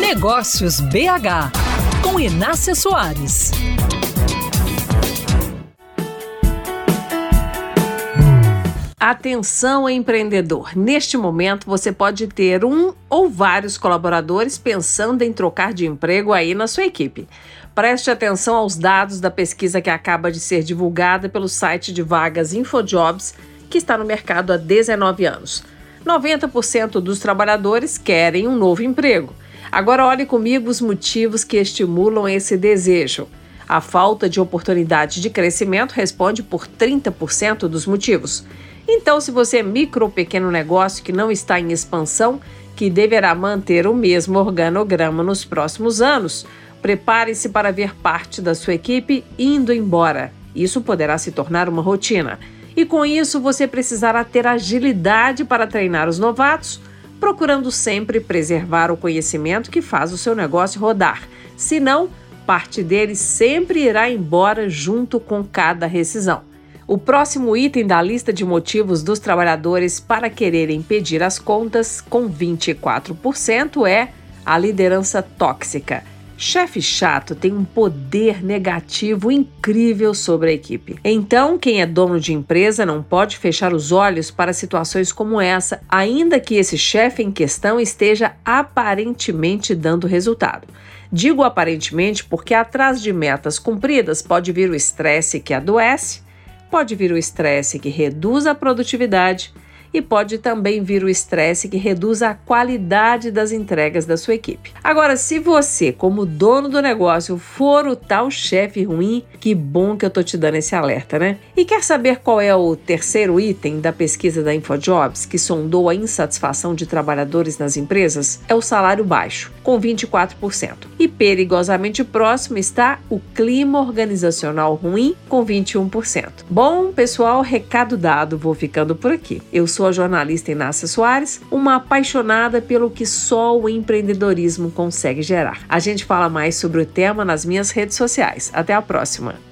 Negócios BH, com Inácia Soares. Atenção, empreendedor! Neste momento, você pode ter um ou vários colaboradores pensando em trocar de emprego aí na sua equipe. Preste atenção aos dados da pesquisa que acaba de ser divulgada pelo site de vagas InfoJobs, que está no mercado há 19 anos. 90% dos trabalhadores querem um novo emprego. Agora, olhe comigo os motivos que estimulam esse desejo. A falta de oportunidade de crescimento responde por 30% dos motivos. Então, se você é micro ou pequeno negócio que não está em expansão, que deverá manter o mesmo organograma nos próximos anos, prepare-se para ver parte da sua equipe indo embora. Isso poderá se tornar uma rotina. E com isso, você precisará ter agilidade para treinar os novatos, procurando sempre preservar o conhecimento que faz o seu negócio rodar. Senão, parte dele sempre irá embora junto com cada rescisão. O próximo item da lista de motivos dos trabalhadores para quererem pedir as contas, com 24%, é a liderança tóxica. Chefe chato tem um poder negativo incrível sobre a equipe. Então, quem é dono de empresa não pode fechar os olhos para situações como essa, ainda que esse chefe em questão esteja aparentemente dando resultado. Digo aparentemente porque atrás de metas cumpridas pode vir o estresse que adoece Pode vir o estresse que reduz a produtividade e pode também vir o estresse que reduz a qualidade das entregas da sua equipe. Agora, se você, como dono do negócio, for o tal chefe ruim, que bom que eu tô te dando esse alerta, né? E quer saber qual é o terceiro item da pesquisa da InfoJobs que sondou a insatisfação de trabalhadores nas empresas? É o salário baixo, com 24%. E perigosamente próximo está o clima organizacional ruim, com 21%. Bom, pessoal, recado dado, vou ficando por aqui. Eu sou a jornalista Inácia Soares, uma apaixonada pelo que só o empreendedorismo consegue gerar. A gente fala mais sobre o tema nas minhas redes sociais. Até a próxima!